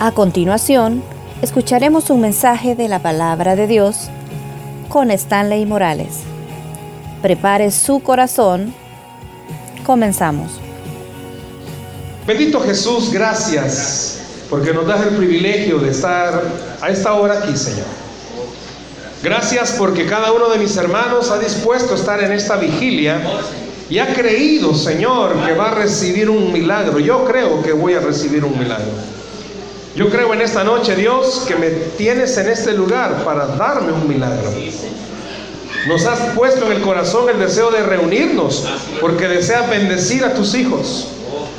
A continuación, escucharemos un mensaje de la palabra de Dios con Stanley Morales. Prepare su corazón. Comenzamos. Bendito Jesús, gracias porque nos das el privilegio de estar a esta hora aquí, Señor. Gracias porque cada uno de mis hermanos ha dispuesto a estar en esta vigilia y ha creído, Señor, que va a recibir un milagro. Yo creo que voy a recibir un milagro. Yo creo en esta noche, Dios, que me tienes en este lugar para darme un milagro. Nos has puesto en el corazón el deseo de reunirnos porque deseas bendecir a tus hijos.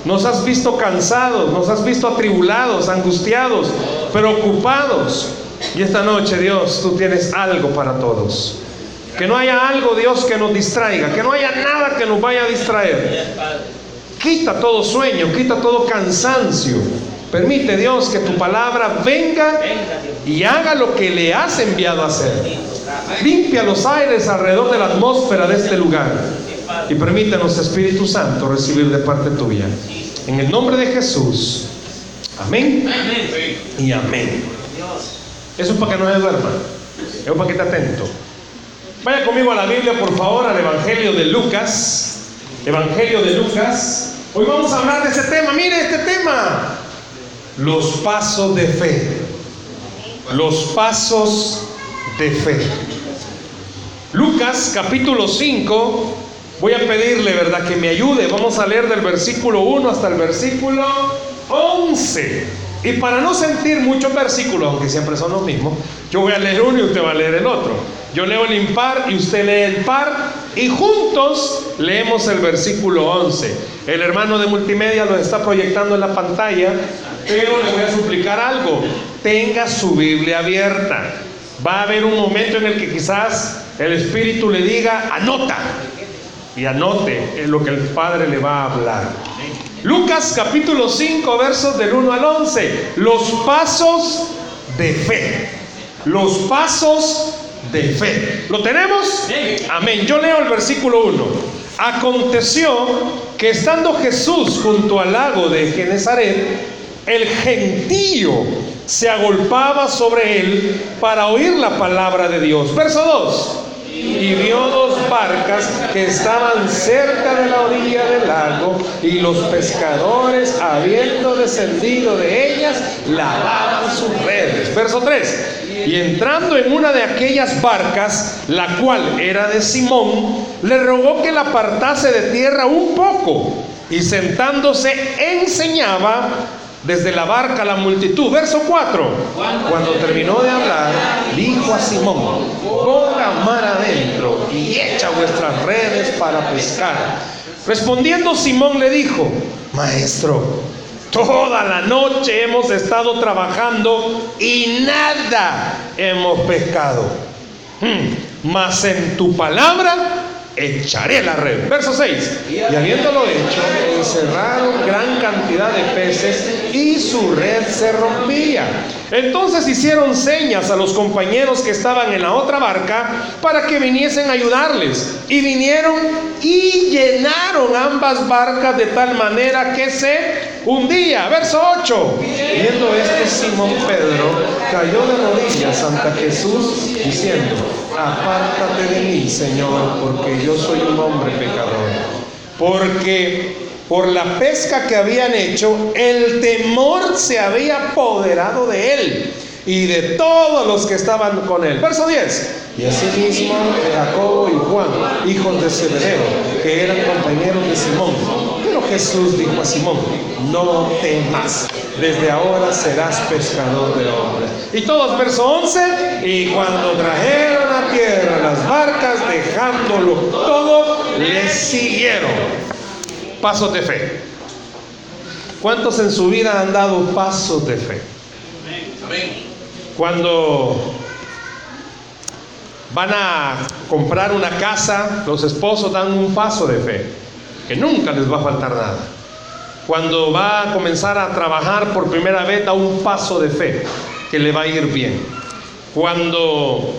Nos has visto cansados, nos has visto atribulados, angustiados, preocupados. Y esta noche, Dios, tú tienes algo para todos. Que no haya algo, Dios, que nos distraiga. Que no haya nada que nos vaya a distraer. Quita todo sueño, quita todo cansancio. Permite, Dios, que tu palabra venga y haga lo que le has enviado a hacer. Limpia los aires alrededor de la atmósfera de este lugar. Y permítanos, Espíritu Santo, recibir de parte tuya. En el nombre de Jesús. Amén. Y amén. Eso es para que no se duerma. Eso es para que esté atento. Vaya conmigo a la Biblia, por favor, al Evangelio de Lucas. Evangelio de Lucas. Hoy vamos a hablar de ese tema. Mire este tema. Los pasos de fe. Los pasos de fe. Lucas capítulo 5. Voy a pedirle, ¿verdad?, que me ayude. Vamos a leer del versículo 1 hasta el versículo 11. Y para no sentir muchos versículos, aunque siempre son los mismos, yo voy a leer uno y usted va a leer el otro. Yo leo el impar y usted lee el par y juntos leemos el versículo 11. El hermano de multimedia lo está proyectando en la pantalla, pero le voy a suplicar algo. Tenga su Biblia abierta. Va a haber un momento en el que quizás el Espíritu le diga, anota. Y anote lo que el Padre le va a hablar. Lucas capítulo 5, versos del 1 al 11. Los pasos de fe. Los pasos de fe. ¿Lo tenemos? Amén. Yo leo el versículo 1. Aconteció que estando Jesús junto al lago de Genezaret, el gentío se agolpaba sobre él para oír la palabra de Dios. Verso 2 y vio dos barcas que estaban cerca de la orilla del lago y los pescadores, habiendo descendido de ellas, lavaban sus redes. Verso 3. Y entrando en una de aquellas barcas, la cual era de Simón, le rogó que la apartase de tierra un poco y sentándose enseñaba desde la barca la multitud. Verso 4. Cuando terminó de hablar, dijo a Simón, ponga mar adentro y echa vuestras redes para pescar. Respondiendo Simón le dijo, maestro, toda la noche hemos estado trabajando y nada hemos pescado. Hmm, mas en tu palabra echaré la red. Verso 6. Y habiéndolo hecho, encerraron gran cantidad de peces y su red se rompía. Entonces hicieron señas a los compañeros que estaban en la otra barca para que viniesen a ayudarles. Y vinieron y llenaron ambas barcas de tal manera que se hundía. Verso 8. Viendo esto, Simón Pedro cayó de rodillas ante Jesús diciendo, apártate de mí, Señor, porque yo soy un hombre pecador. Porque por la pesca que habían hecho, el temor se había apoderado de él y de todos los que estaban con él. Verso 10. Y asimismo Jacobo y Juan, hijos de Zebedeo, que eran compañeros de Simón. Pero Jesús dijo a Simón, no temas, desde ahora serás pescador de hombres. Y todos, verso 11, y cuando trajeron a tierra las barcas, dejándolo todo, les siguieron. Pasos de fe. ¿Cuántos en su vida han dado pasos de fe? Cuando van a comprar una casa, los esposos dan un paso de fe, que nunca les va a faltar nada. Cuando va a comenzar a trabajar por primera vez, da un paso de fe, que le va a ir bien. Cuando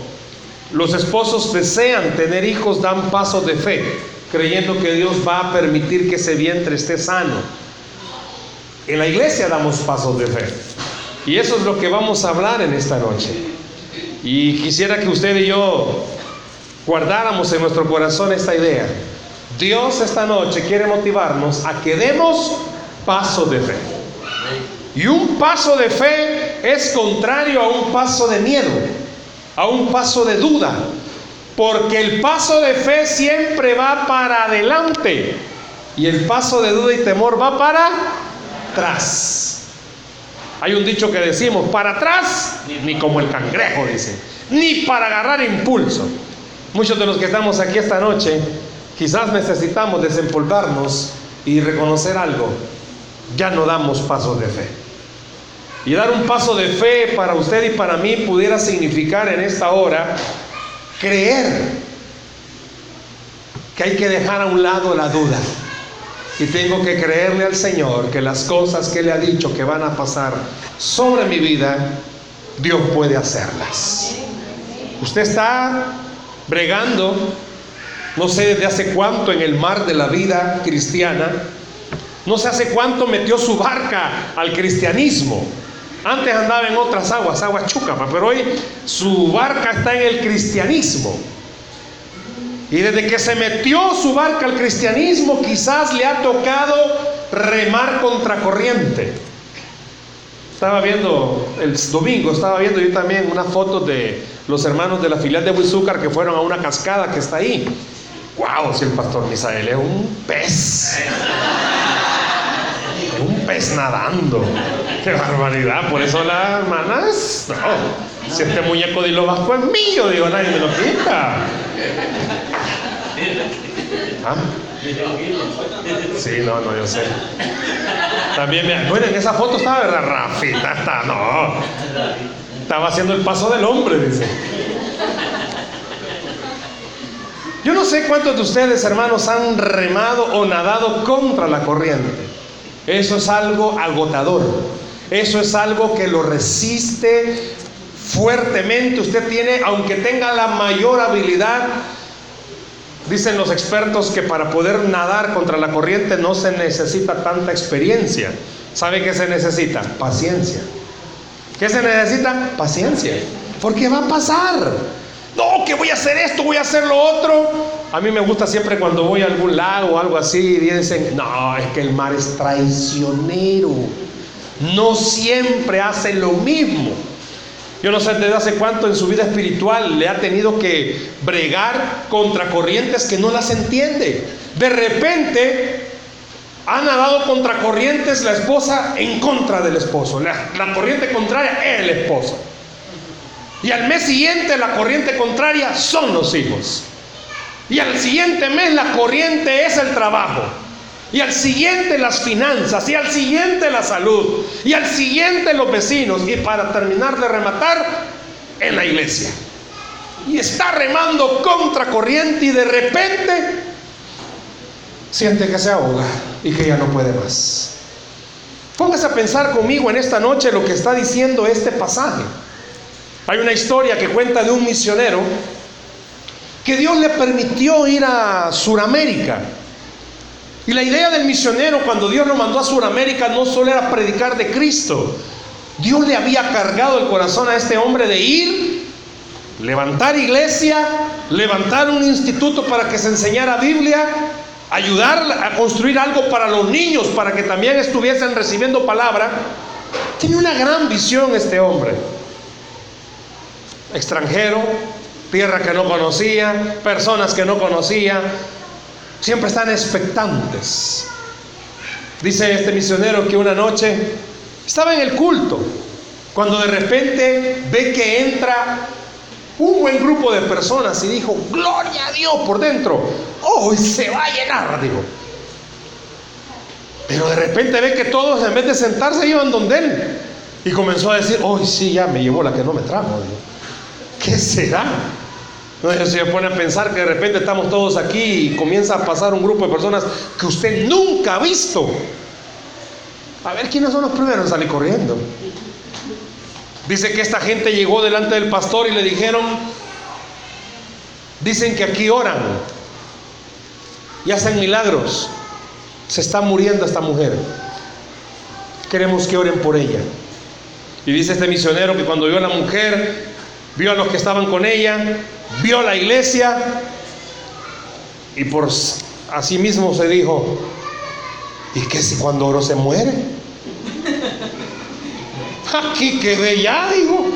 los esposos desean tener hijos, dan pasos de fe, creyendo que Dios va a permitir que ese vientre esté sano. En la iglesia damos pasos de fe. Y eso es lo que vamos a hablar en esta noche. Y quisiera que usted y yo guardáramos en nuestro corazón esta idea. Dios esta noche quiere motivarnos a que demos paso de fe. Y un paso de fe es contrario a un paso de miedo, a un paso de duda, porque el paso de fe siempre va para adelante y el paso de duda y temor va para atrás. Hay un dicho que decimos, para atrás, ni como el cangrejo, dice, ni para agarrar impulso. Muchos de los que estamos aquí esta noche, quizás necesitamos desempolvarnos y reconocer algo. Ya no damos pasos de fe. Y dar un paso de fe para usted y para mí pudiera significar en esta hora creer que hay que dejar a un lado la duda. Y tengo que creerle al Señor que las cosas que le ha dicho que van a pasar sobre mi vida, Dios puede hacerlas. Usted está bregando, no sé desde hace cuánto en el mar de la vida cristiana, no sé hace cuánto metió su barca al cristianismo. Antes andaba en otras aguas, aguas chúcamas, pero hoy su barca está en el cristianismo. Y desde que se metió su barca al cristianismo, quizás le ha tocado remar contra corriente. Estaba viendo el domingo, estaba viendo yo también una foto de los hermanos de la filial de Huizúcar que fueron a una cascada que está ahí. ¡Wow! Si el pastor Misael es un pez. Pez nadando. ¡Qué barbaridad! Por eso las hermanas. No. Si este muñeco de lo vasco es mío, digo, nadie me lo quita. ¿Ah? Sí, no, no, yo sé. También, me, bueno, en esa foto estaba, ¿verdad? Rafita, está, no. Estaba haciendo el paso del hombre, dice. Yo no sé cuántos de ustedes, hermanos, han remado o nadado contra la corriente. Eso es algo agotador. Eso es algo que lo resiste fuertemente. Usted tiene, aunque tenga la mayor habilidad, Dicen los expertos que para poder nadar contra la corriente no se necesita tanta experiencia. ¿Sabe qué se necesita? Paciencia. ¿Qué se necesita? Paciencia. Porque va a pasar. No, que voy a hacer esto, voy a hacer lo otro. A mí me gusta siempre cuando voy a algún lago o algo así y dicen, no, es que el mar es traicionero. No siempre hace lo mismo. Yo no sé desde hace cuánto en su vida espiritual le ha tenido que bregar contra corrientes que no las entiende. De repente ha nadado contra corrientes la esposa en contra del esposo. La, la corriente contraria es el esposo. Y al mes siguiente la corriente contraria son los hijos. Y al siguiente mes la corriente es el trabajo. Y al siguiente las finanzas, y al siguiente la salud, y al siguiente los vecinos, y para terminar de rematar, en la iglesia. Y está remando contra corriente y de repente siente que se ahoga y que ya no puede más. Póngase a pensar conmigo en esta noche lo que está diciendo este pasaje. Hay una historia que cuenta de un misionero que Dios le permitió ir a Sudamérica y la idea del misionero cuando Dios lo mandó a Sudamérica no solo era predicar de Cristo. Dios le había cargado el corazón a este hombre de ir, levantar iglesia, levantar un instituto para que se enseñara Biblia, ayudar a construir algo para los niños, para que también estuviesen recibiendo palabra. Tiene una gran visión este hombre. Extranjero, tierra que no conocía, personas que no conocía, Siempre están expectantes. Dice este misionero que una noche estaba en el culto, cuando de repente ve que entra un buen grupo de personas y dijo, gloria a Dios por dentro, hoy se va a llenar, digo. Pero de repente ve que todos en vez de sentarse iban donde él. Y comenzó a decir, hoy sí, ya me llevó la que no me trajo. Digo. ¿Qué será? Entonces se pone a pensar que de repente estamos todos aquí y comienza a pasar un grupo de personas que usted nunca ha visto. A ver quiénes son los primeros en salir corriendo. Dice que esta gente llegó delante del pastor y le dijeron, dicen que aquí oran y hacen milagros. Se está muriendo esta mujer. Queremos que oren por ella. Y dice este misionero que cuando vio a la mujer, vio a los que estaban con ella, vio la iglesia y por así mismo se dijo, ¿y qué si cuando oro se muere? Aquí quedé ya, digo.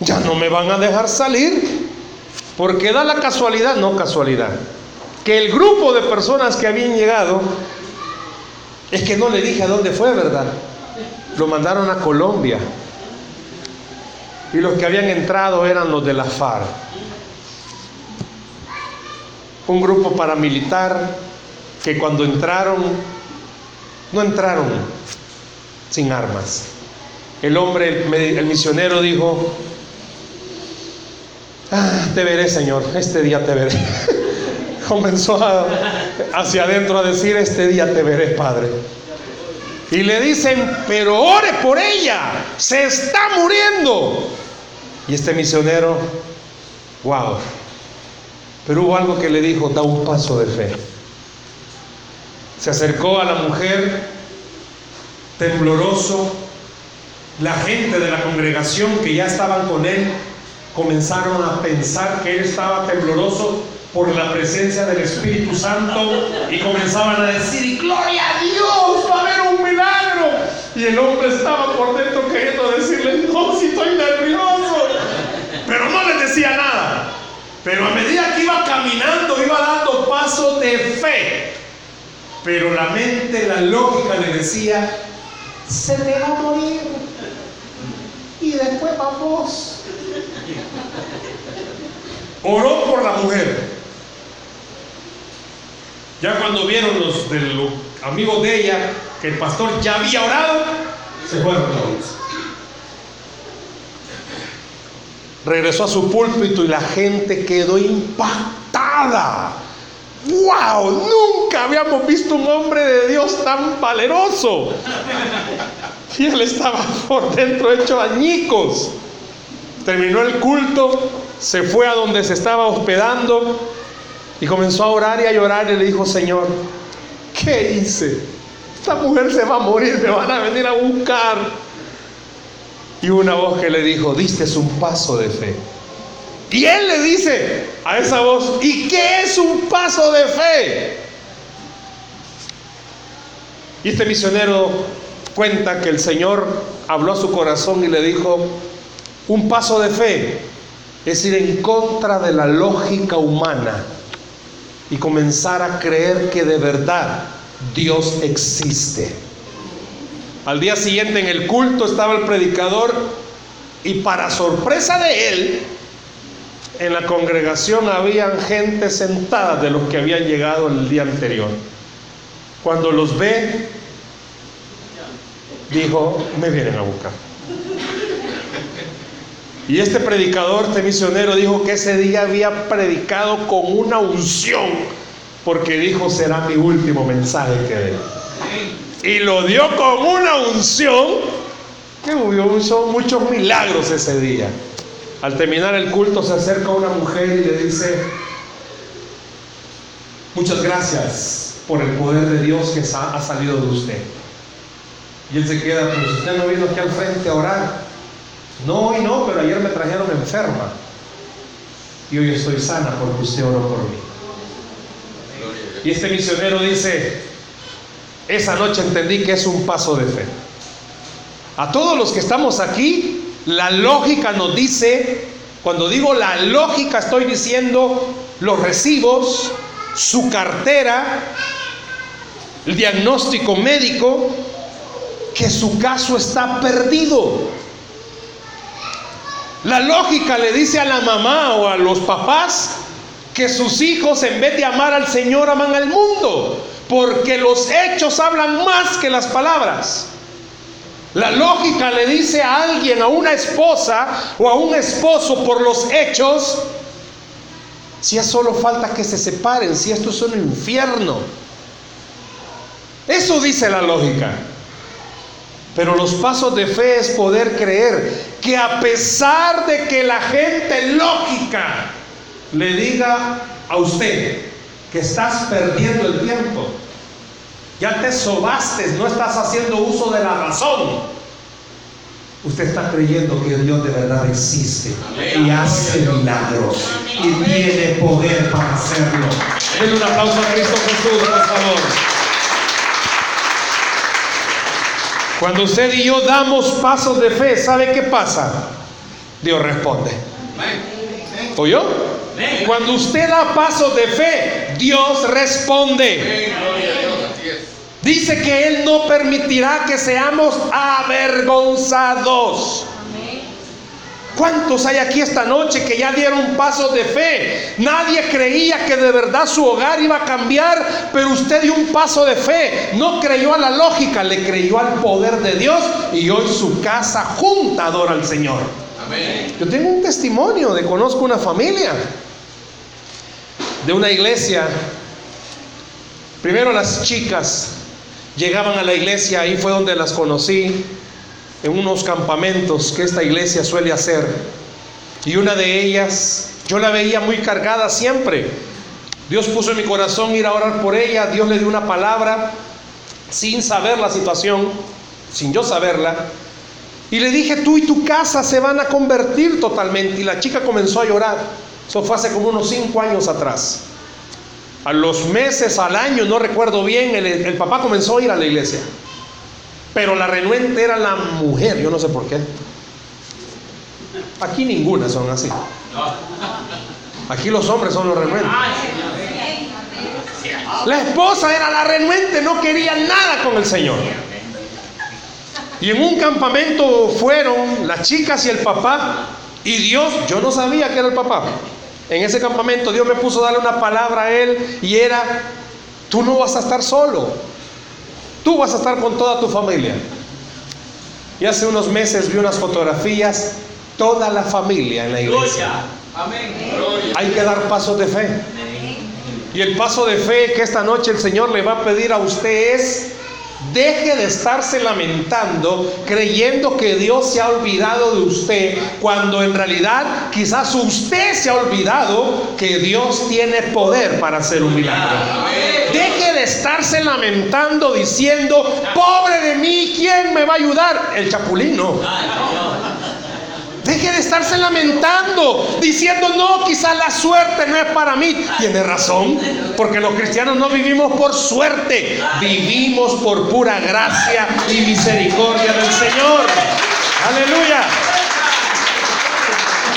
Ya no me van a dejar salir. Porque da la casualidad, no casualidad, que el grupo de personas que habían llegado, es que no le dije a dónde fue, ¿verdad? Lo mandaron a Colombia. Y los que habían entrado eran los de la FARC. Un grupo paramilitar que cuando entraron, no entraron sin armas. El hombre, el, misionero dijo, ah, te veré Señor, este día te veré. Comenzó hacia adentro a decir, este día te veré Padre. Y le dicen, pero ore por ella, se está muriendo. Y este misionero, wow. Pero hubo algo que le dijo, da un paso de fe. Se acercó a la mujer, tembloroso. La gente de la congregación que ya estaban con él comenzaron a pensar que él estaba tembloroso por la presencia del Espíritu Santo y comenzaban a decir, gloria a Dios, va a haber un milagro. Y el hombre estaba por dentro queriendo decirle, no, si estoy nervioso. Decía nada. Pero a medida que iba caminando, iba dando pasos de fe. Pero la mente, la lógica le decía, se te va a morir. Y después vamos. Oró por la mujer. Ya cuando vieron los, de los amigos de ella que el pastor ya había orado, se fueron todos. Regresó a su púlpito y la gente quedó impactada. ¡Wow! Nunca habíamos visto un hombre de Dios tan valeroso. Y él estaba por dentro hecho añicos. Terminó el culto, se fue a donde se estaba hospedando y comenzó a orar y a llorar y le dijo, Señor, ¿qué hice? Esta mujer se va a morir, me van a venir a buscar. Y una voz que le dijo, diste un paso de fe. Y él le dice a esa voz, ¿y qué es un paso de fe? Y este misionero cuenta que el Señor habló a su corazón y le dijo, un paso de fe es ir en contra de la lógica humana y comenzar a creer que de verdad Dios existe. Al día siguiente en el culto estaba el predicador y para sorpresa de él, en la congregación habían gente sentada de los que habían llegado el día anterior. Cuando los ve, dijo, me vienen a buscar. Y este predicador, este misionero, dijo que ese día había predicado con una unción, porque dijo, será mi último mensaje que dé. Y lo dio con una unción, que hubo muchos milagros ese día. Al terminar el culto se acerca una mujer y le dice, muchas gracias por el poder de Dios que ha salido de usted. Y él se queda, pero usted no vino aquí al frente a orar. No, hoy no, pero ayer me trajeron enferma. Y hoy estoy sana porque usted oró por mí. Y este misionero dice, esa noche entendí que es un paso de fe. A todos los que estamos aquí, la lógica nos dice, cuando digo la lógica estoy diciendo los recibos, su cartera, el diagnóstico médico, que su caso está perdido. La lógica le dice a la mamá o a los papás que sus hijos en vez de amar al Señor aman al mundo, porque los hechos hablan más que las palabras. La lógica le dice a alguien, a una esposa o a un esposo por los hechos, si es solo falta que se separen, si esto es un infierno. Eso dice la lógica. Pero los pasos de fe es poder creer que a pesar de que la gente lógica le diga a usted que estás perdiendo el tiempo, ya te sobaste, no estás haciendo uso de la razón. Usted está creyendo que Dios de verdad existe y hace milagros y tiene poder para hacerlo. Denle un aplauso a Cristo Jesús, por favor. Cuando usted y yo damos pasos de fe, ¿sabe qué pasa? Dios responde. ¿Oyó? Cuando usted da pasos de fe, Dios responde. Dice que Él no permitirá que seamos avergonzados. ¿Cuántos hay aquí esta noche que ya dieron pasos de fe? Nadie creía que de verdad su hogar iba a cambiar, pero usted dio un paso de fe. No creyó a la lógica, le creyó al poder de Dios y hoy su casa junta adora al Señor. Yo tengo un testimonio de conozco una familia de una iglesia. Primero las chicas llegaban a la iglesia, ahí fue donde las conocí, en unos campamentos que esta iglesia suele hacer. Y una de ellas, yo la veía muy cargada siempre. Dios puso en mi corazón ir a orar por ella, Dios le dio una palabra sin saber la situación, sin yo saberla. Y le dije, tú y tu casa se van a convertir totalmente. Y la chica comenzó a llorar. Eso fue hace como unos cinco años atrás a los meses, al año, no recuerdo bien, el, papá comenzó a ir a la iglesia. Pero la renuente era la mujer, yo no sé por qué. Aquí ninguna son así. Aquí los hombres son los renuentes. La esposa era la renuente, no quería nada con el Señor. Y en un campamento fueron las chicas y el papá. Y Dios, yo no sabía que era el papá. En ese campamento Dios me puso a darle una palabra a él y era, tú no vas a estar solo, tú vas a estar con toda tu familia. Y hace unos meses vi unas fotografías, toda la familia en la iglesia. Hay que dar pasos de fe. Y el paso de fe que esta noche el Señor le va a pedir a usted es Deje de estarse lamentando creyendo que Dios se ha olvidado de usted cuando en realidad quizás usted se ha olvidado que Dios tiene poder para hacer un milagro. Deje de estarse lamentando diciendo, pobre de mí, ¿quién me va a ayudar? El chapulino. Deje de estarse lamentando, diciendo, no, quizás la suerte no es para mí. Tiene razón, porque los cristianos no vivimos por suerte, vivimos por pura gracia y misericordia del Señor. Aleluya.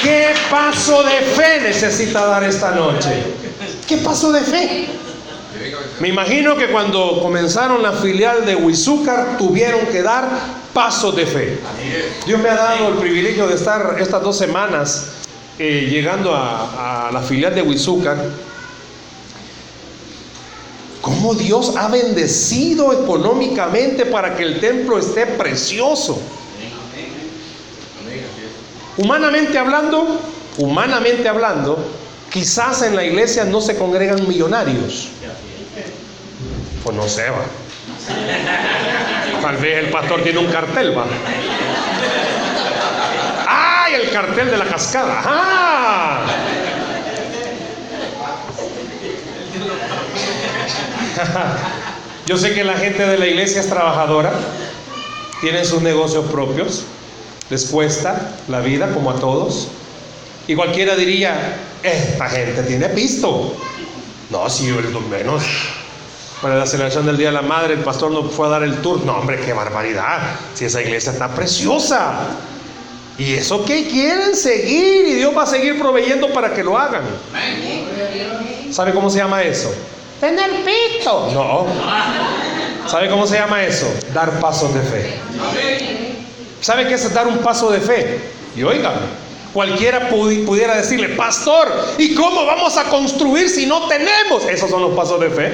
¿Qué paso de fe necesita dar esta noche? ¿Qué paso de fe? Me imagino que cuando comenzaron la filial de Huizúcar tuvieron que dar pasos de fe. Dios me ha dado el privilegio de estar estas dos semanas eh, llegando a, la filial de Huizúcar. Cómo Dios ha bendecido económicamente para que el templo esté precioso. Humanamente hablando, humanamente hablando, quizás en la iglesia no se congregan millonarios. Pues no sé, va. Tal vez el pastor tiene un cartel, va. ¡Ay, el cartel de la cascada! ¡Ah! Yo sé que la gente de la iglesia es trabajadora, tienen sus negocios propios, les cuesta la vida como a todos. Y cualquiera diría, esta gente tiene pisto. No, yo menos. Para la celebración del Día de la Madre, el pastor no fue a dar el tour. No, hombre, qué barbaridad. Si esa iglesia está preciosa. Y eso que quieren seguir y Dios va a seguir proveyendo para que lo hagan. ¿Sabe cómo se llama eso? Tener pito. No. ¿Sabe cómo se llama eso? Dar pasos de fe. ¿Sabe qué es dar un paso de fe? Y oígame, cualquiera pudiera decirle, pastor, ¿y cómo vamos a construir si no tenemos? Esos son los pasos de fe.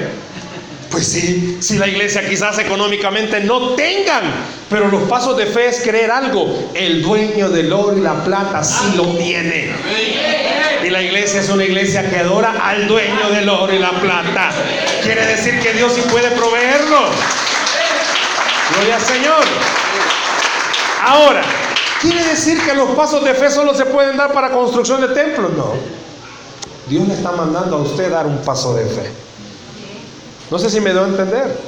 Pues sí, si la iglesia quizás económicamente no tengan, pero los pasos de fe es creer algo. El dueño del oro y la plata sí lo tiene. Y la iglesia es una iglesia que adora al dueño del oro y la plata. Quiere decir que Dios sí puede proveerlo. Gloria al Señor. Ahora, ¿quiere decir que los pasos de fe solo se pueden dar para construcción de templos? No. Dios le está mandando a usted dar un paso de fe. No sé si me doy a entender.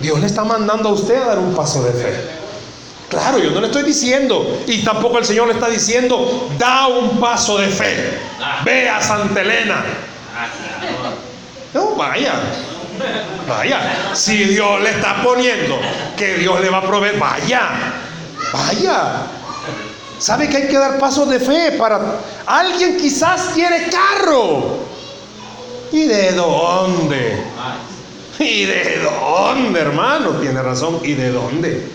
Dios le está mandando a usted a dar un paso de fe. Claro, yo no le estoy diciendo, y tampoco el Señor le está diciendo, da un paso de fe, ve a Santa Elena. No, vaya, vaya, si Dios le está poniendo que Dios le va a proveer, vaya, vaya. ¿Sabe que hay que dar pasos de fe para alguien quizás quiere carro? ¿Y de dónde? ¿Y de dónde, hermano? Tiene razón, ¿y de dónde?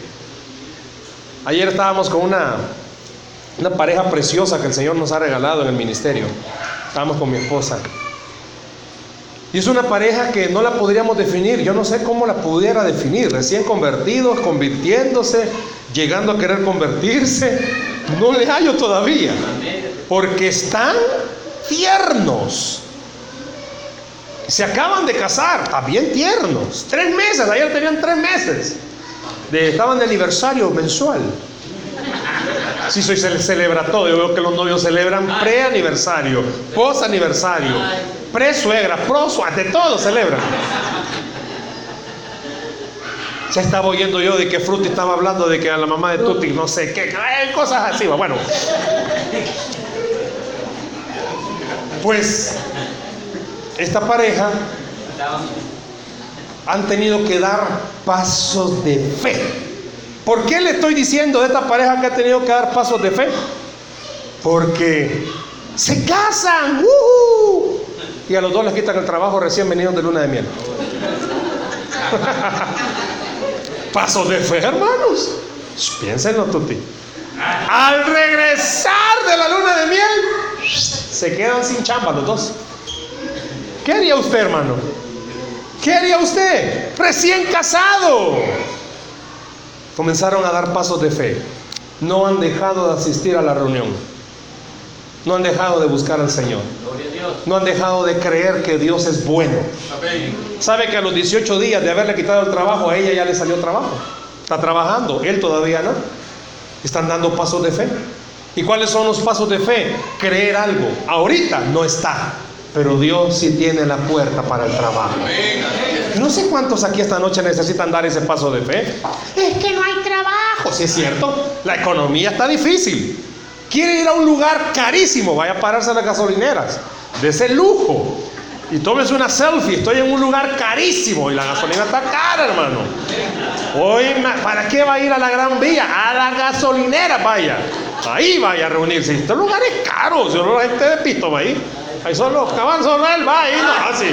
Ayer estábamos con una, una pareja preciosa que el Señor nos ha regalado en el ministerio. Estábamos con mi esposa. Y es una pareja que no la podríamos definir. Yo no sé cómo la pudiera definir. Recién convertidos, convirtiéndose, llegando a querer convertirse. No le hallo todavía. Porque están tiernos. Se acaban de casar, también tiernos. Tres meses, ayer tenían tres meses estaban de aniversario mensual. Si soy se celebra todo. Yo veo que los novios celebran pre-aniversario, post-aniversario, pre-suegra, pro de todo celebran. Ya estaba oyendo yo de que Frutti estaba hablando de que a la mamá de Tuti, no sé qué, cosas así. Bueno, pues esta pareja han tenido que dar pasos de fe. ¿Por qué le estoy diciendo de esta pareja que ha tenido que dar pasos de fe? Porque se casan y a los dos les quitan el trabajo recién venidos de luna de miel. pasos de fe, hermanos. Piénsenlo, Tuti. Al regresar de la luna de miel, se quedan sin chamba los dos. ¿Qué haría usted, hermano? ¿Qué haría usted? Recién casado. Comenzaron a dar pasos de fe. No han dejado de asistir a la reunión. No han dejado de buscar al Señor. No han dejado de creer que Dios es bueno. ¿Sabe que a los 18 días de haberle quitado el trabajo, a ella ya le salió trabajo? Está trabajando, él todavía no. Están dando pasos de fe. ¿Y cuáles son los pasos de fe? Creer algo. Ahorita no está. Pero Dios sí tiene la puerta para el trabajo. No sé cuántos aquí esta noche necesitan dar ese paso de fe. Es que no hay trabajo. Si es cierto, la economía está difícil. Quiere ir a un lugar carísimo, vaya a pararse a las gasolineras. De ese lujo. Y tómese una selfie. Estoy en un lugar carísimo y la gasolina está cara, hermano. Hoy, ¿para qué va a ir a la Gran Vía? A la gasolinera, vaya. Ahí vaya a reunirse. Este lugar es caro. Si no, la gente de pito va ahí. Ahí son los caballos, él va ahí, no, así.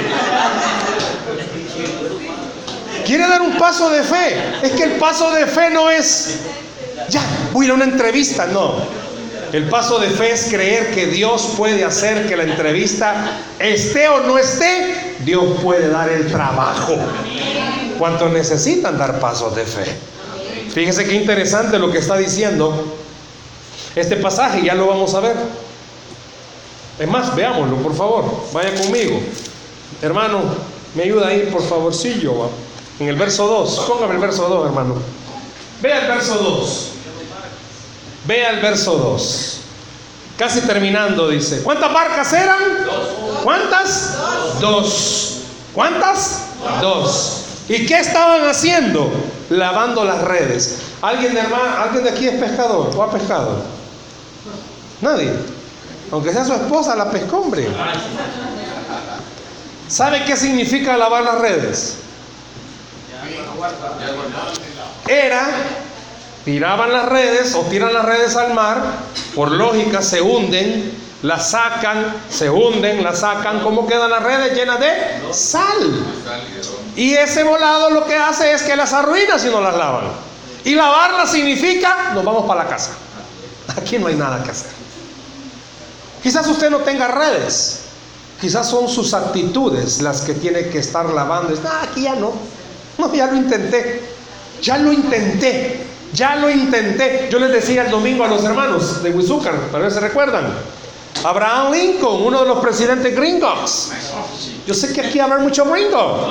Quiere dar un paso de fe. Es que el paso de fe no es, ya, voy a una entrevista, no. El paso de fe es creer que Dios puede hacer que la entrevista esté o no esté, Dios puede dar el trabajo. ¿Cuántos necesitan dar pasos de fe? Fíjese qué interesante lo que está diciendo este pasaje, ya lo vamos a ver. Es más, veámoslo, por favor. Vaya conmigo. Hermano, me ayuda ahí, por favorcillo. En el verso 2. Póngame el verso 2, hermano. Vea el verso 2. Vea el verso 2. Casi terminando, dice. ¿Cuántas barcas eran? ¿Cuántas? Dos. ¿Cuántas? Dos. ¿Y qué estaban haciendo? Lavando las redes. ¿Alguien de, hermano, ¿Alguien de aquí es pescador o ha pescado? Nadie. Aunque sea su esposa, la pescó, hombre. ¿Sabe qué significa lavar las redes? Era, tiraban las redes o tiran las redes al mar, por lógica se hunden, las sacan, se hunden, las sacan, ¿cómo quedan las redes? Llenas de sal. Y ese volado lo que hace es que las arruina si no las lavan. Y lavarlas significa, nos vamos para la casa. Aquí no hay nada que hacer. Quizás usted no tenga redes. Quizás son sus actitudes las que tiene que estar lavando. Ah, aquí ya no. No, ya lo intenté. Ya lo intenté. Ya lo intenté. Yo les decía el domingo a los hermanos de Wizúcar, tal vez se recuerdan. Abraham Lincoln, uno de los presidentes gringos. Yo sé que aquí habrá mucho gringo.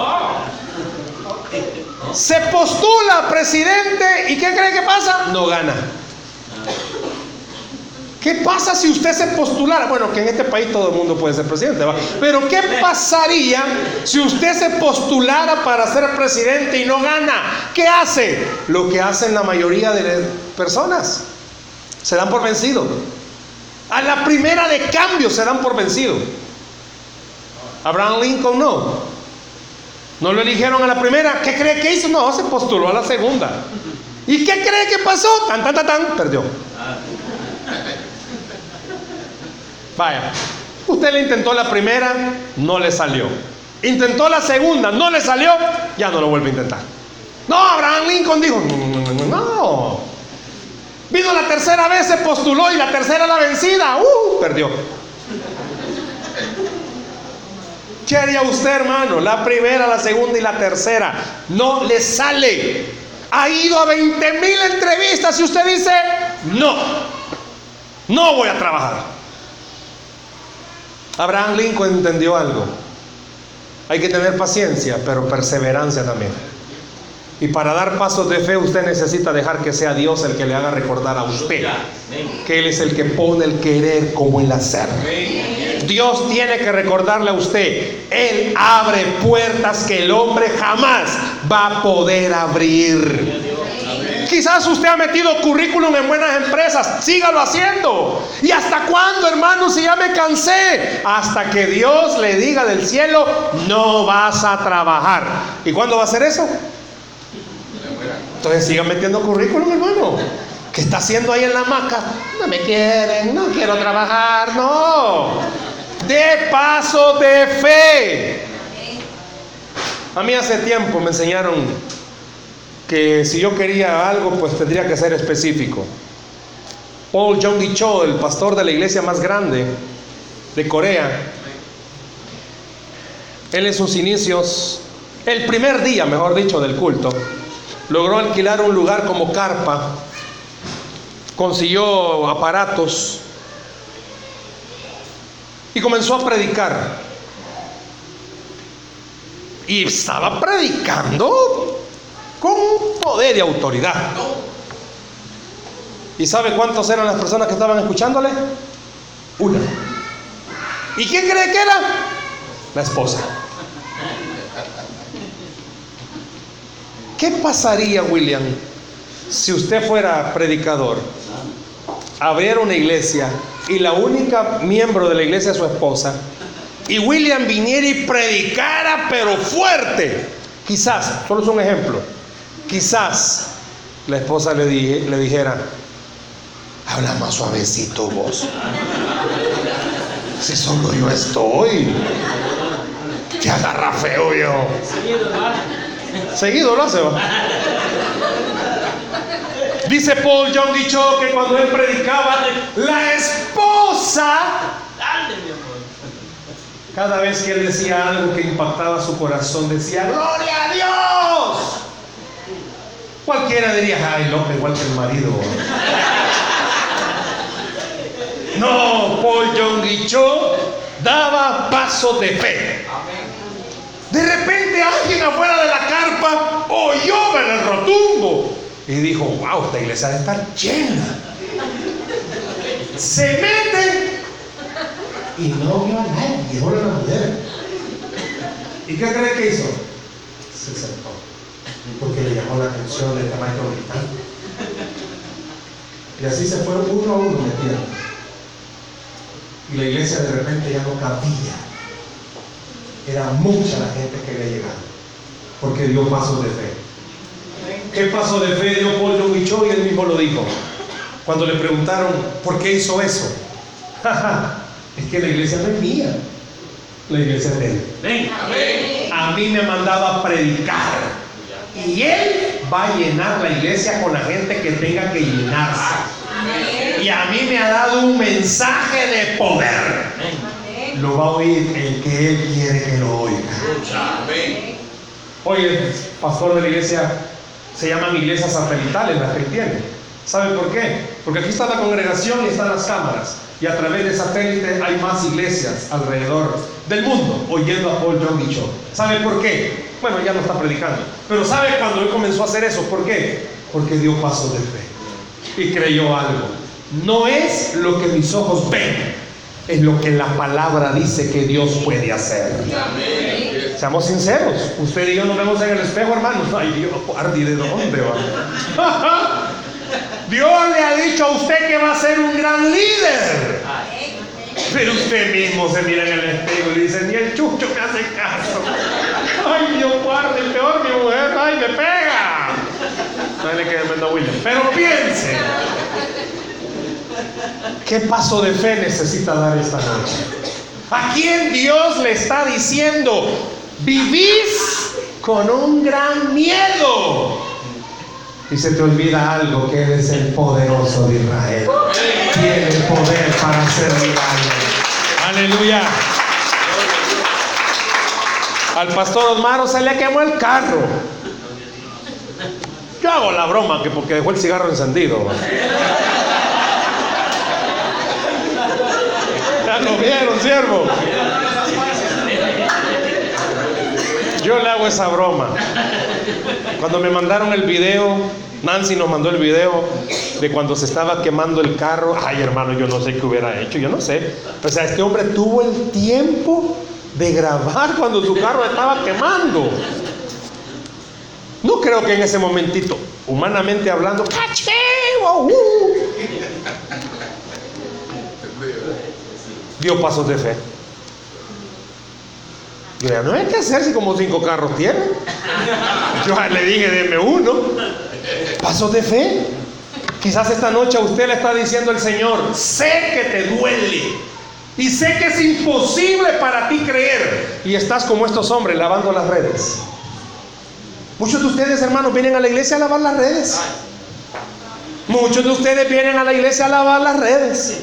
Se postula presidente y ¿qué cree que pasa? No gana. ¿Qué pasa si usted se postulara? Bueno, que en este país todo el mundo puede ser presidente, ¿va? Pero ¿qué pasaría si usted se postulara para ser presidente y no gana? ¿Qué hace? Lo que hacen la mayoría de las personas. Se dan por vencido. A la primera de cambio se dan por vencido. Abraham Lincoln no. No lo eligieron a la primera. ¿Qué cree que hizo? No, se postuló a la segunda. ¿Y qué cree que pasó? Tan, tan, tan, tan, perdió. Vaya, usted le intentó la primera, no le salió. Intentó la segunda, no le salió, ya no lo vuelve a intentar. No, Abraham Lincoln dijo, no, no, no, Vino la tercera vez, se postuló y la tercera la vencida, uh, perdió. ¿Qué haría usted, hermano? La primera, la segunda y la tercera. No le sale. Ha ido a 20 mil entrevistas y usted dice, no, no voy a trabajar. Abraham Lincoln entendió algo. Hay que tener paciencia, pero perseverancia también. Y para dar pasos de fe usted necesita dejar que sea Dios el que le haga recordar a usted que Él es el que pone el querer como el hacer. Dios tiene que recordarle a usted, Él abre puertas que el hombre jamás va a poder abrir. Quizás usted ha metido currículum en buenas empresas, sígalo haciendo. ¿Y hasta cuándo, hermano, si ya me cansé? Hasta que Dios le diga del cielo, no vas a trabajar. ¿Y cuándo va a hacer eso? Entonces siga metiendo currículum, hermano. ¿Qué está haciendo ahí en la maca? No me quieren, no quiero trabajar, no. De paso de fe. A mí hace tiempo me enseñaron que si yo quería algo, pues tendría que ser específico. Paul Jong Cho, el pastor de la iglesia más grande de Corea, él en sus inicios, el primer día, mejor dicho, del culto, logró alquilar un lugar como carpa, consiguió aparatos y comenzó a predicar. Y estaba predicando con poder y autoridad. ¿Y sabe cuántos eran las personas que estaban escuchándole? Una. ¿Y quién cree que era? La esposa. ¿Qué pasaría, William, si usted fuera predicador, abriera una iglesia y la única miembro de la iglesia es su esposa, y William viniera y predicara, pero fuerte? Quizás, solo es un ejemplo, Quizás la esposa le, le dijera, habla más suavecito vos. Si solo yo estoy, que agarra feo yo. Seguido lo hace. Dice Paul John Dicho que cuando él predicaba, la esposa, cada vez que él decía algo que impactaba su corazón, decía, gloria a Dios. Cualquiera diría, ay, loco, igual que el marido. No, Paul Jong daba paso de fe. De repente alguien afuera de la carpa oyó en el rotumbo y dijo, wow, esta iglesia debe estar llena. Se mete y no vio a nadie, solo la mujer. ¿Y qué cree que hizo? Se sentó porque le llamó la atención el tamaño gritando. Y así se fueron uno a uno metiendo. Y la iglesia de repente ya no cabía. Era mucha la gente que había llegado, porque dio pasos de fe. ¿Qué paso de fe dio Paul John y él mismo lo dijo? Cuando le preguntaron, ¿por qué hizo eso? es que la iglesia no es mía, la iglesia es de él. A mí me mandaba a predicar y Él va a llenar la iglesia con la gente que tenga que llenarse. Y a mí me ha dado un mensaje de poder. Lo va a oír el que Él quiere que lo oiga. Hoy el pastor de la iglesia se llaman iglesias satelitales las que tiene. ¿Sabe por qué? Porque aquí está la congregación y están las cámaras. Y a través de satélite hay más iglesias alrededor del mundo oyendo a Paul John Cho. ¿Sabe por qué? Bueno, ya no está predicando. Pero ¿sabe cuando él comenzó a hacer eso? ¿Por qué? Porque dio pasos de fe. Y creyó algo. no es lo que mis ojos ven, es lo que la palabra dice que Dios puede hacer. Seamos sinceros, usted y yo nos vemos en el espejo, hermanos. Ay, Dios, guardi, ¿de dónde va? Dios le ha dicho a usted que va a ser un gran líder. Pero usted mismo se mira en el espejo y dice, ni el chucho me hace caso. Ay, Dios guarde, peor mi mujer, ay, me pega. No le quede William. Pero piense, ¿qué paso de fe necesita dar esta noche? ¿A quién Dios le está diciendo, vivís con un gran miedo? y se te olvida algo, que Él es el poderoso de Israel. Tiene poder para hacer milagros. Aleluya. Al pastor Osmaro se le quemó el carro. Yo hago la broma que porque dejó el cigarro encendido. Ya lo vieron, siervo. Yo le hago esa broma. Cuando me mandaron el video, Nancy nos mandó el video de cuando se estaba quemando el carro. Ay, hermano, yo no sé qué hubiera hecho, yo no sé. O sea, este hombre tuvo el tiempo de grabar cuando su carro estaba quemando. No creo que en ese momentito, humanamente hablando, dio pasos de fe no hay que hacerse como cinco carros tiene. Yo le dije, deme uno. Pasos de fe. Quizás esta noche a usted le está diciendo el Señor, sé que te duele. Y sé que es imposible para ti creer. Y estás como estos hombres lavando las redes. Muchos de ustedes, hermanos, vienen a la iglesia a lavar las redes. Muchos de ustedes vienen a la iglesia a lavar las redes.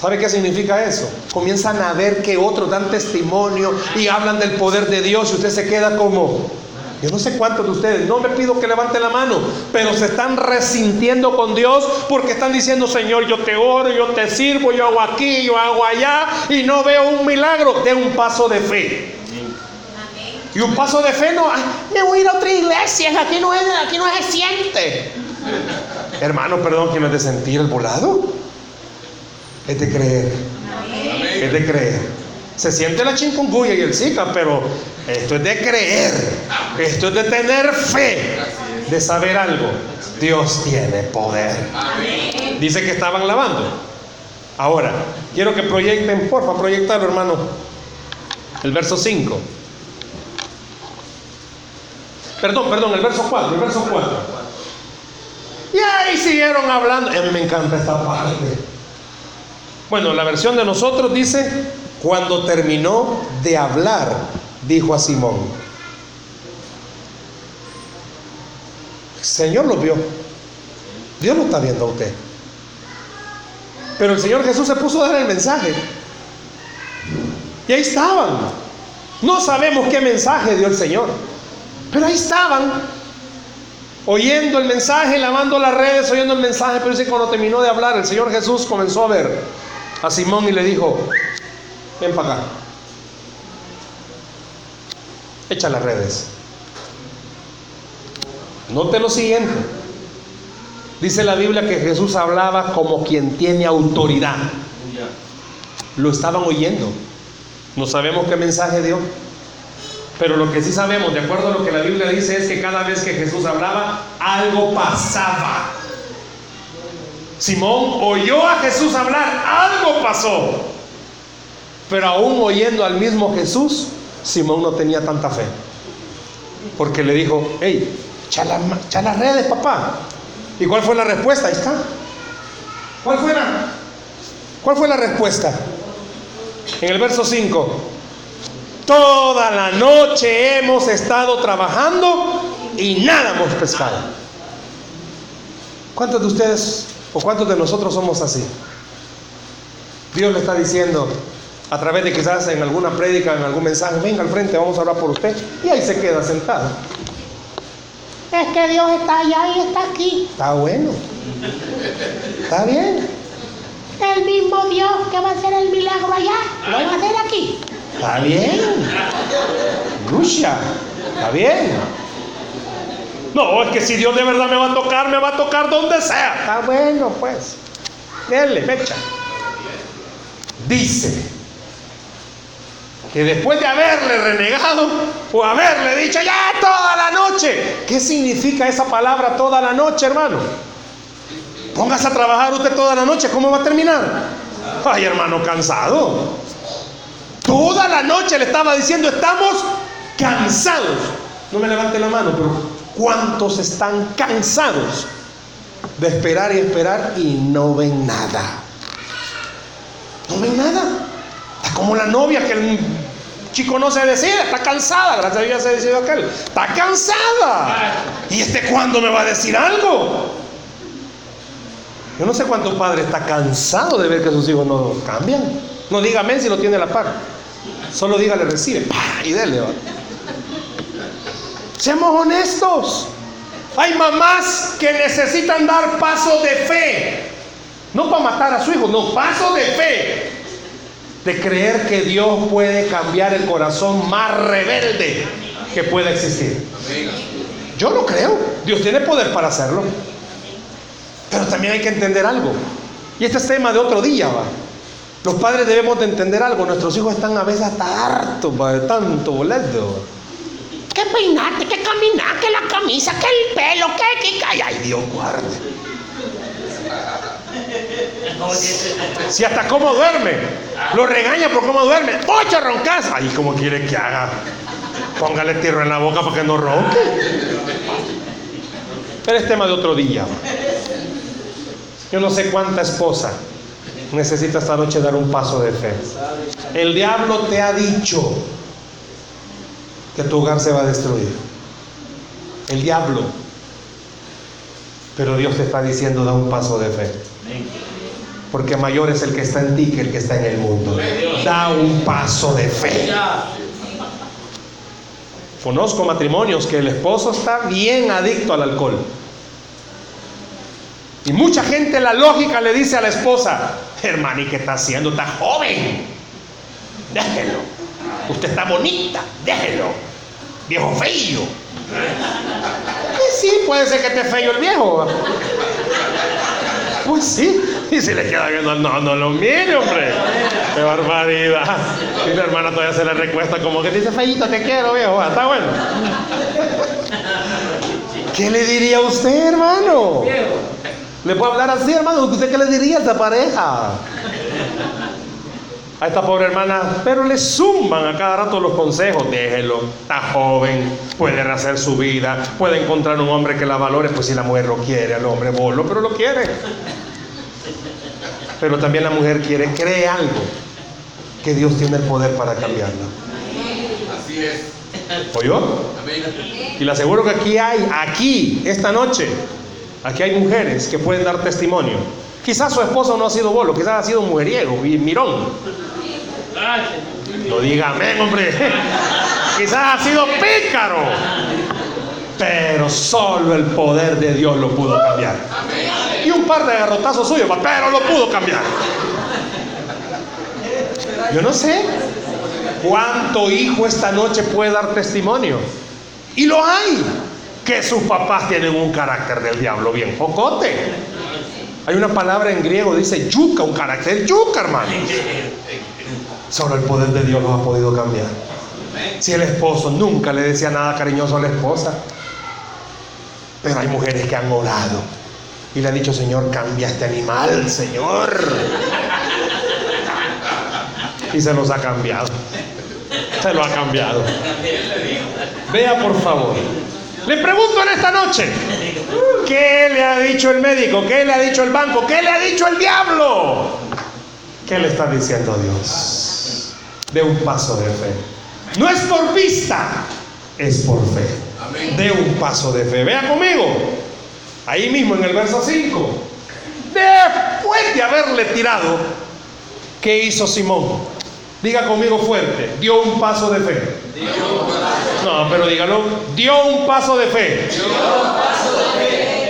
¿Sabe qué significa eso? Comienzan a ver que otros dan testimonio y hablan del poder de Dios y usted se queda como, yo no sé cuántos de ustedes, no me pido que levante la mano, pero se están resintiendo con Dios porque están diciendo, Señor, yo te oro, yo te sirvo, yo hago aquí, yo hago allá y no veo un milagro. De un paso de fe. Y un paso de fe no, me voy a ir a otra iglesia, aquí no es, aquí no se siente. Hermano, perdón, que no es de sentir el volado es de creer. Es de creer. Se siente la chikungunya y el Zika, pero esto es de creer. Esto es de tener fe, de saber algo. Dios tiene poder. Dice que estaban lavando. Ahora, quiero que proyecten, porfa, proyectarlo, hermano. El verso 5. Perdón, perdón, el verso 4, el verso 4. Y ahí siguieron hablando. Me encanta esta parte. Bueno, la versión de nosotros dice, cuando terminó de hablar, dijo a Simón, Señor lo vio, Dios lo está viendo a usted. Pero el Señor Jesús se puso a dar el mensaje. Y ahí estaban. No sabemos qué mensaje dio el Señor. Pero ahí estaban. Oyendo el mensaje, lavando las redes, oyendo el mensaje. Pero dice cuando terminó de hablar, el Señor Jesús comenzó a ver a Simón y le dijo, ven para acá, echa las redes. Note lo siguiente. Dice la Biblia que Jesús hablaba como quien tiene autoridad. Lo estaban oyendo. No sabemos qué mensaje dio. Pero lo que sí sabemos, de acuerdo a lo que la Biblia dice, es que cada vez que Jesús hablaba, algo pasaba. Simón oyó a Jesús hablar, algo pasó. Pero aún oyendo al mismo Jesús, Simón no tenía tanta fe. Porque le dijo, hey, echa, las redes, papá. ¿Y cuál fue la respuesta? Ahí está. ¿Cuál fue la, cuál fue la respuesta? En el verso 5. Toda la noche hemos estado trabajando y nada hemos pescado. ¿Cuántos de ustedes ¿O cuántos de nosotros somos así? Dios le está diciendo a través de quizás en alguna prédica, en algún mensaje, venga al frente, vamos a hablar por usted. Y ahí se queda sentado. Es que Dios está allá y está aquí. Está bueno. Está bien. El mismo Dios que va a hacer el milagro allá, lo va a hacer aquí. Está bien. Lucia. Está bien. No, es que si Dios de verdad me va a tocar, me va a tocar donde sea. Está bueno, pues. Dele, fecha. Dice que después de haberle renegado o haberle dicho ya toda la noche, ¿qué significa esa palabra toda la noche, hermano? Póngase a trabajar usted toda la noche, ¿cómo va a terminar? Ay, hermano, cansado. Toda la noche le estaba diciendo, estamos cansados. No me levante la mano, pero ¿cuántos están cansados de esperar y esperar y no ven nada? No ven nada. Como la novia que el chico no se decide, está cansada, gracias a Dios se decidió aquel. Está cansada. ¿Y este cuándo me va a decir algo? Yo no sé cuántos padres está cansado de ver que sus hijos no cambian. No dígame si lo tiene la par. Solo dígale recibe. Y dele. Seamos honestos. Hay mamás que necesitan dar paso de fe. No para matar a su hijo, no, paso de fe. De creer que Dios puede cambiar el corazón más rebelde que pueda existir. Yo lo creo. Dios tiene poder para hacerlo. Pero también hay que entender algo. Y este es tema de otro día, va. Los padres debemos de entender algo. Nuestros hijos están a veces hasta hartos de tanto boleto. Que peinarte, que caminar, que la camisa, que el pelo, que, que, ay, ay, Dios guarde. Si hasta cómo duerme, lo regaña por cómo duerme. ¡Ocho roncas! Ay, ¿cómo quiere que haga? Póngale tierra en la boca para que no ronque. Pero es tema de otro día. Yo no sé cuánta esposa necesita esta noche dar un paso de fe. El diablo te ha dicho que tu hogar se va a destruir. El diablo. Pero Dios te está diciendo da un paso de fe. Porque mayor es el que está en ti que el que está en el mundo. Da un paso de fe. Conozco matrimonios que el esposo está bien adicto al alcohol. Y mucha gente la lógica le dice a la esposa, hermano, ¿y qué está haciendo? Está joven. Déjelo. Usted está bonita. Déjelo. Viejo feo. Sí, puede ser que esté feo el viejo. Pues sí. Y si le queda viendo, no, no lo mire, hombre. Qué barbaridad. Y la hermana todavía se le recuesta como que dice, feito, te quiero, viejo. Está bueno. ¿Qué le diría a usted, hermano? ¿Le puedo hablar así, hermano? ¿Usted qué le diría a esa pareja? A esta pobre hermana, pero le suman a cada rato los consejos. Déjelo, está joven, puede rehacer su vida, puede encontrar un hombre que la valore. Pues si la mujer lo quiere, al hombre bolo, pero lo quiere. Pero también la mujer quiere, cree algo, que Dios tiene el poder para cambiarla. Así es. ¿Oyó? Y le aseguro que aquí hay, aquí, esta noche, Aquí hay mujeres que pueden dar testimonio. Quizás su esposo no ha sido bolo, quizás ha sido mujeriego y mirón. No diga amén, hombre. quizás ha sido pícaro. Pero solo el poder de Dios lo pudo cambiar. Y un par de garrotazos suyos, pero lo pudo cambiar. Yo no sé cuánto hijo esta noche puede dar testimonio. Y lo hay que sus papás tienen un carácter del diablo bien jocote. Hay una palabra en griego, dice yuca, un carácter yuca, hermano. Solo el poder de Dios lo ha podido cambiar. Si el esposo nunca le decía nada cariñoso a la esposa, pero hay mujeres que han orado y le han dicho, Señor, cambia este animal, Señor. Y se los ha cambiado. Se lo ha cambiado. Vea por favor. Le pregunto en esta noche, ¿qué le ha dicho el médico? ¿Qué le ha dicho el banco? ¿Qué le ha dicho el diablo? ¿Qué le está diciendo Dios? De un paso de fe. No es por vista, es por fe. De un paso de fe. Vea conmigo. Ahí mismo en el verso 5. Después de haberle tirado, ¿qué hizo Simón? Diga conmigo fuerte, dio un paso de fe. No, pero dígalo, dio un paso de fe.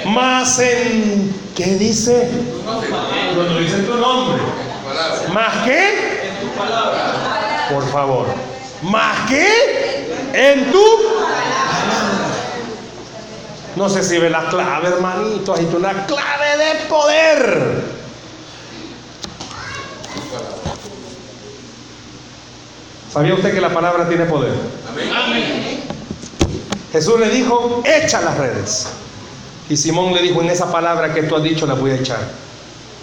Más en, ¿qué dice? No, dice tu nombre. ¿Más qué? En tu palabra. Por favor. ¿Más qué? En tu palabra. No sé si ve la clave, hermanito. Hay una clave de poder. ¿Sabía usted que la palabra tiene poder? Jesús le dijo, echa las redes. Y Simón le dijo, en esa palabra que tú has dicho la voy a echar.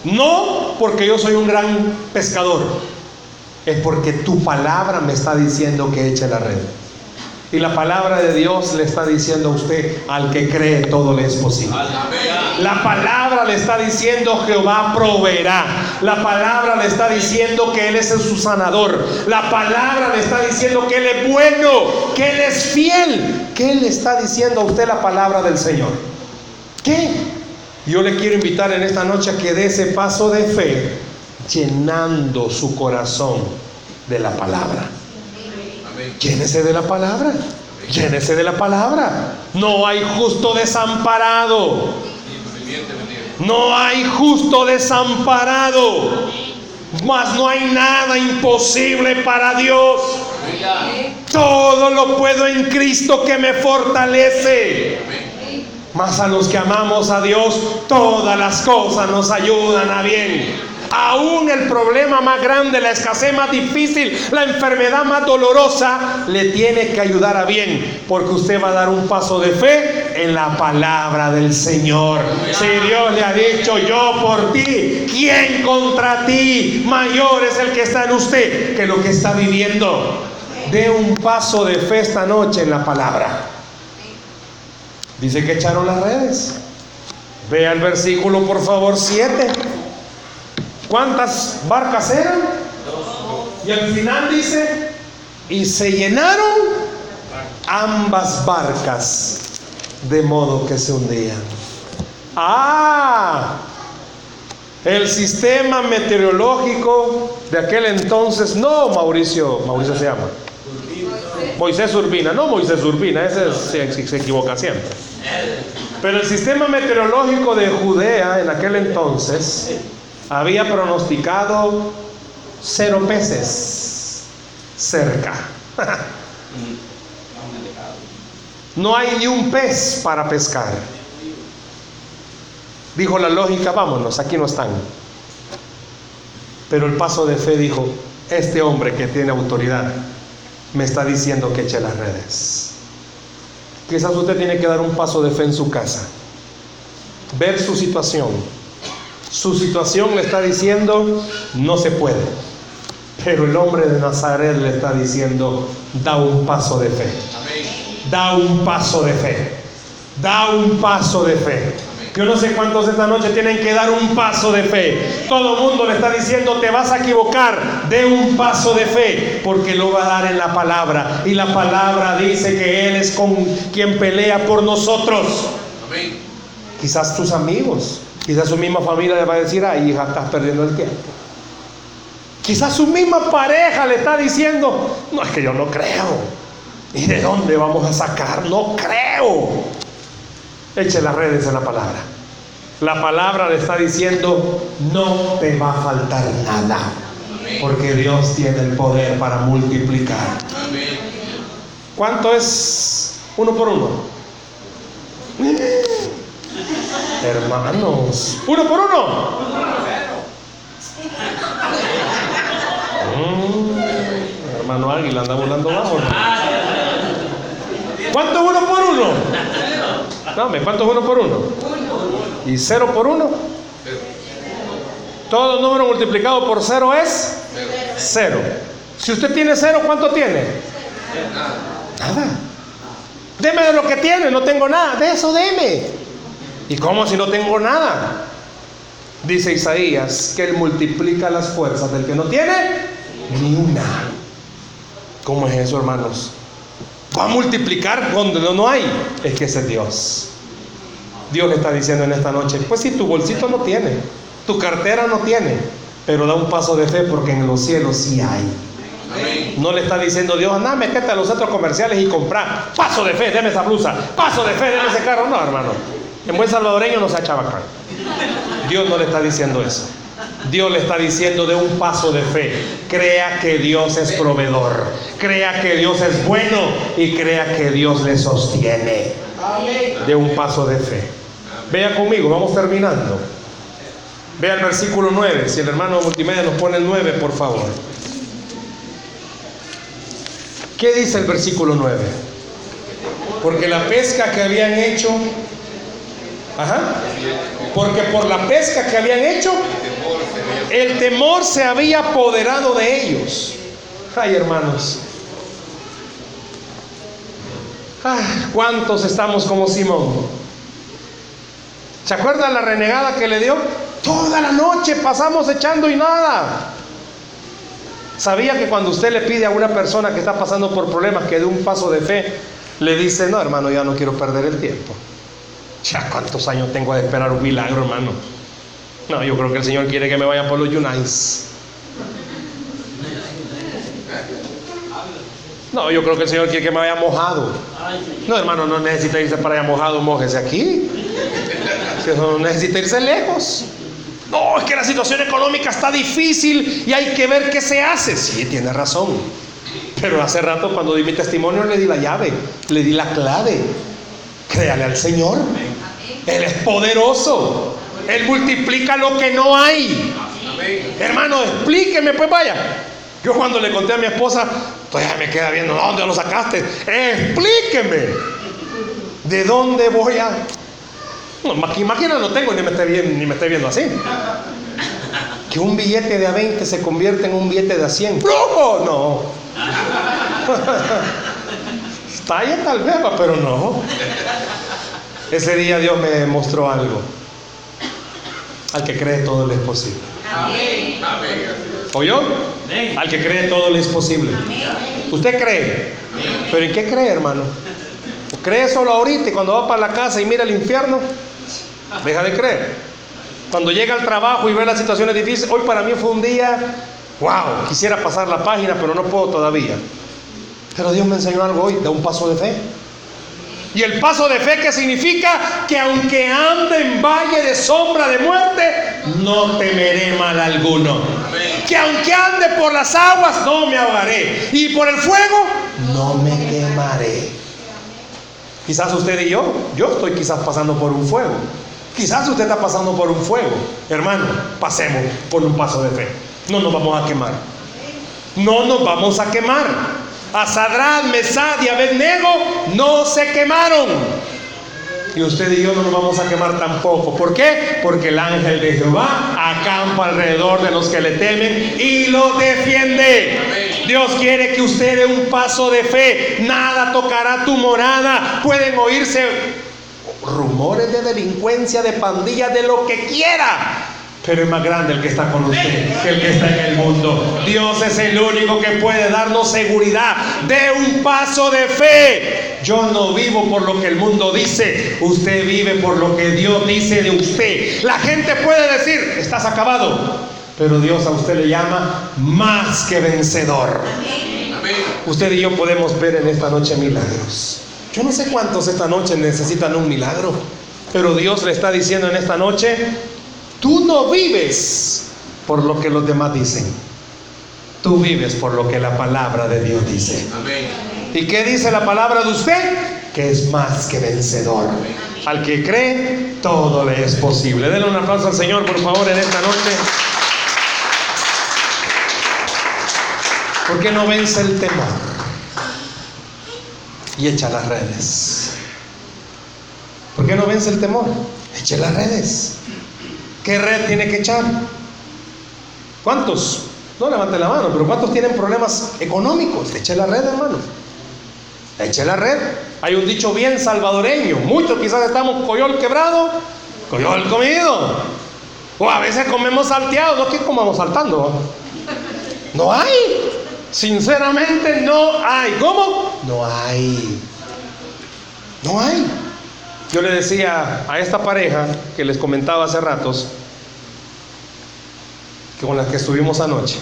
No porque yo soy un gran pescador, es porque tu palabra me está diciendo que eche la red. Y la palabra de Dios le está diciendo a usted, al que cree todo le es posible. La palabra le está diciendo Jehová proveerá. La palabra le está diciendo que Él es su sanador. La palabra le está diciendo que Él es bueno, que Él es fiel. ¿Qué le está diciendo a usted la palabra del Señor? ¿Qué? Yo le quiero invitar en esta noche a que dé ese paso de fe llenando su corazón de la palabra. Llénese de la palabra. Llénese de la palabra. No hay justo desamparado. No hay justo desamparado. Mas no hay nada imposible para Dios. Todo lo puedo en Cristo que me fortalece. Mas a los que amamos a Dios, todas las cosas nos ayudan a bien aún el problema más grande, la escasez más difícil, la enfermedad más dolorosa, le tiene que ayudar a bien, porque usted va a dar un paso de fe en la palabra del Señor. Si Dios le ha dicho, yo por ti, ¿quién contra ti? Mayor es el que está en usted que lo que está viviendo. De un paso de fe esta noche en la palabra. Dice que echaron las redes. Vea el versículo, por favor, 7. ¿Cuántas barcas eran? Y al final dice, y se llenaron ambas barcas, de modo que se hundían. Ah, el sistema meteorológico de aquel entonces, no Mauricio, Mauricio se llama. Moisés Urbina, no Moisés Urbina, ese se, se equivoca siempre. Pero el sistema meteorológico de Judea en aquel entonces había pronosticado cero peces cerca. No hay ni un pez para pescar. Dijo la lógica, vámonos, aquí no están. Pero el paso de fe dijo, este hombre que tiene autoridad me está diciendo que eche las redes. Quizás usted tiene que dar un paso de fe en su casa, ver su situación, su situación le está diciendo, no se puede. Pero el hombre de Nazaret le está diciendo, da un paso de fe. Da un paso de fe. Da un paso de fe. Yo no sé cuántos esta noche tienen que dar un paso de fe. Todo el mundo le está diciendo, te vas a equivocar, de un paso de fe, porque lo va a dar en la palabra. Y la palabra dice que Él es con quien pelea por nosotros. Quizás tus amigos, Quizás su misma familia le va a decir, ay hija, estás perdiendo el tiempo. Quizás su misma pareja le está diciendo, no es que yo no creo. ¿Y de dónde vamos a sacar? No creo. Eche las redes en la palabra. La palabra le está diciendo, no te va a faltar nada. Porque Dios tiene el poder para multiplicar. ¿Cuánto es uno por uno? Hermanos, uno por uno. Mm, hermano Águila anda volando bajo. ¿Cuánto uno por uno? Dame, ¿cuánto es uno por uno? ¿Y cero por uno? Todo número multiplicado por cero es cero. Si usted tiene cero, ¿cuánto tiene? Nada. Deme de lo que tiene, no tengo nada. De eso deme. ¿Y cómo si no tengo nada? Dice Isaías que Él multiplica las fuerzas del que no tiene ni una. ¿Cómo es eso, hermanos? Va a multiplicar donde no hay. Es que ese es Dios. Dios le está diciendo en esta noche, pues si tu bolsito no tiene, tu cartera no tiene, pero da un paso de fe porque en los cielos sí hay. No le está diciendo Dios, anda, métete a los centros comerciales y comprar. Paso de fe, deme esa blusa. Paso de fe, deme ese carro. No, hermano. En buen salvadoreño no se acá. Dios no le está diciendo eso. Dios le está diciendo de un paso de fe. Crea que Dios es proveedor. Crea que Dios es bueno y crea que Dios le sostiene. de un paso de fe. Vea conmigo, vamos terminando. Vea el versículo 9. Si el hermano multimedia nos pone el 9, por favor. ¿Qué dice el versículo 9? Porque la pesca que habían hecho, ajá, porque por la pesca que habían hecho, el temor se había apoderado de ellos. Ay, hermanos. Ay, ¿Cuántos estamos como Simón? ¿Se acuerdan la renegada que le dio? Toda la noche pasamos echando y nada. ¿Sabía que cuando usted le pide a una persona que está pasando por problemas que dé un paso de fe, le dice, no hermano, ya no quiero perder el tiempo? Ya cuántos años tengo de esperar un milagro, hermano. No, yo creo que el Señor quiere que me vaya por los Yunais. No, yo creo que el Señor quiere que me vaya mojado. No, hermano, no necesita irse para allá mojado, mojese aquí. No necesita irse lejos. No, es que la situación económica está difícil y hay que ver qué se hace. Sí, tiene razón. Pero hace rato cuando di mi testimonio le di la llave, le di la clave. Créale al Señor. Él es poderoso. Él multiplica lo que no hay. Hermano, explíqueme, pues vaya. Yo cuando le conté a mi esposa, todavía me queda viendo, ¿dónde lo sacaste? Explíqueme. ¿De dónde voy a...? No, imagina, no tengo ni me esté viendo, así. Que un billete de a 20 se convierte en un billete de a 100. ¡Brujo! No. Talla tal vez, pero no. Ese día Dios me mostró algo. Al que cree todo le es posible. ¿Oyó? Al que cree todo le es posible. ¿Usted cree? ¿Pero en qué cree, hermano? ¿Cree solo ahorita y cuando va para la casa y mira el infierno? Deja de creer. Cuando llega al trabajo y ve las situaciones difíciles, hoy para mí fue un día, wow, quisiera pasar la página, pero no puedo todavía. Pero Dios me enseñó algo hoy, da un paso de fe. Y el paso de fe que significa que aunque ande en valle de sombra de muerte, no temeré mal alguno. Que aunque ande por las aguas, no me ahogaré. Y por el fuego, no me quemaré. Quizás usted y yo, yo estoy quizás pasando por un fuego. Quizás usted está pasando por un fuego. Hermano, pasemos por un paso de fe. No nos vamos a quemar. No nos vamos a quemar. A Sadrat, Mesad y Abednego no se quemaron. Y usted y yo no nos vamos a quemar tampoco. ¿Por qué? Porque el ángel de Jehová acampa alrededor de los que le temen y los defiende. Dios quiere que usted dé un paso de fe. Nada tocará tu morada. Pueden oírse rumores de delincuencia, de pandillas, de lo que quiera. Pero es más grande el que está con usted que el que está en el mundo. Dios es el único que puede darnos seguridad de un paso de fe. Yo no vivo por lo que el mundo dice. Usted vive por lo que Dios dice de usted. La gente puede decir, estás acabado. Pero Dios a usted le llama más que vencedor. Usted y yo podemos ver en esta noche milagros. Yo no sé cuántos esta noche necesitan un milagro. Pero Dios le está diciendo en esta noche, Tú no vives por lo que los demás dicen. Tú vives por lo que la palabra de Dios dice. ¿Y qué dice la palabra de usted? Que es más que vencedor. Al que cree, todo le es posible. Denle un aplauso al Señor, por favor, en esta noche. ¿Por qué no vence el temor? Y echa las redes. ¿Por qué no vence el temor? Eche las redes. ¿Qué red tiene que echar? ¿Cuántos? No levante la mano, pero ¿cuántos tienen problemas económicos? Eche la red, hermano. Eche la red. Hay un dicho bien salvadoreño. Muchos quizás estamos coyol quebrado, coyol comido. O a veces comemos salteado. No que comamos saltando. No hay. Sinceramente no hay. ¿Cómo? No hay. No hay. Yo le decía a esta pareja que les comentaba hace ratos, que con la que estuvimos anoche,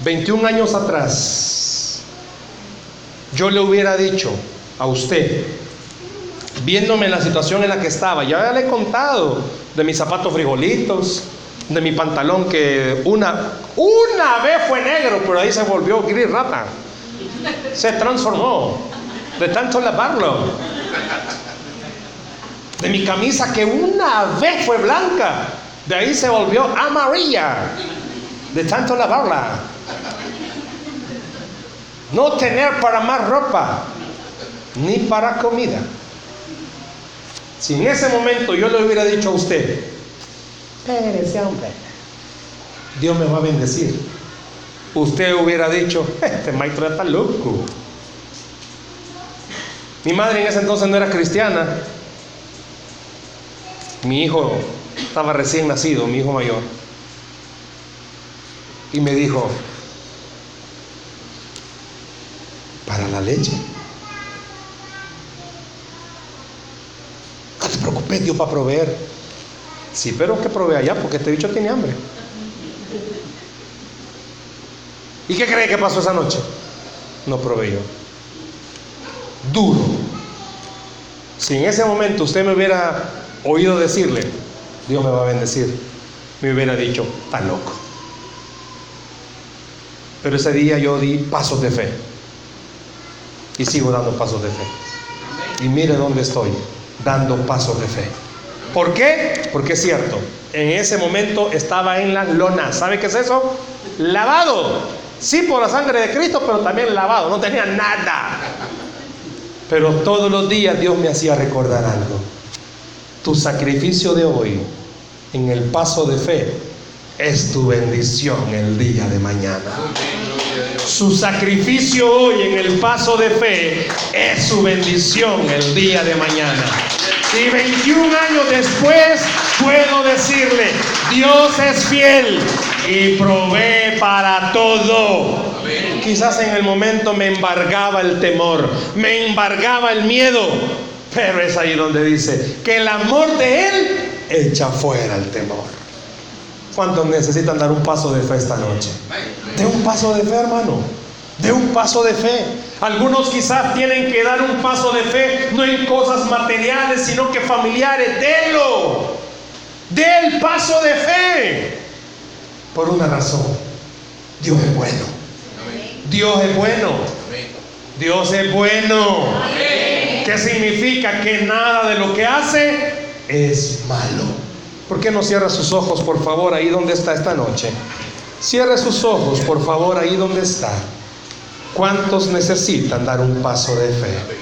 21 años atrás, yo le hubiera dicho a usted, viéndome en la situación en la que estaba, ya le he contado de mis zapatos frijolitos, de mi pantalón que una, una vez fue negro, pero ahí se volvió gris rata, se transformó. De tanto lavarlo. De mi camisa que una vez fue blanca, de ahí se volvió amarilla, de tanto lavarla. No tener para más ropa, ni para comida. Si en ese momento yo le hubiera dicho a usted, espérese hombre, Dios me va a bendecir. Usted hubiera dicho, este maestro está loco. Mi madre en ese entonces no era cristiana. Mi hijo estaba recién nacido, mi hijo mayor. Y me dijo, para la leche. No te preocupes, Dios va a proveer. Sí, pero que provee allá porque este bicho tiene hambre. ¿Y qué cree que pasó esa noche? No proveyó. Duro. Si en ese momento usted me hubiera oído decirle, Dios me va a bendecir, me hubiera dicho, está loco. Pero ese día yo di pasos de fe. Y sigo dando pasos de fe. Y mire dónde estoy, dando pasos de fe. ¿Por qué? Porque es cierto, en ese momento estaba en la lona. ¿Sabe qué es eso? Lavado. Sí, por la sangre de Cristo, pero también lavado. No tenía nada. Pero todos los días Dios me hacía recordar algo. Tu sacrificio de hoy en el paso de fe es tu bendición el día de mañana. Su sacrificio hoy en el paso de fe es su bendición el día de mañana. Y 21 años después puedo decirle, Dios es fiel y provee para todo. Quizás en el momento me embargaba el temor, me embargaba el miedo, pero es ahí donde dice que el amor de Él echa fuera el temor. ¿Cuántos necesitan dar un paso de fe esta noche? De un paso de fe, hermano. De un paso de fe. Algunos quizás tienen que dar un paso de fe, no en cosas materiales, sino que familiares. Denlo. Del paso de fe. Por una razón. Dios es bueno. Dios es bueno. Dios es bueno. ¿Qué significa? Que nada de lo que hace es malo. ¿Por qué no cierra sus ojos, por favor, ahí donde está esta noche? Cierre sus ojos, por favor, ahí donde está. ¿Cuántos necesitan dar un paso de fe?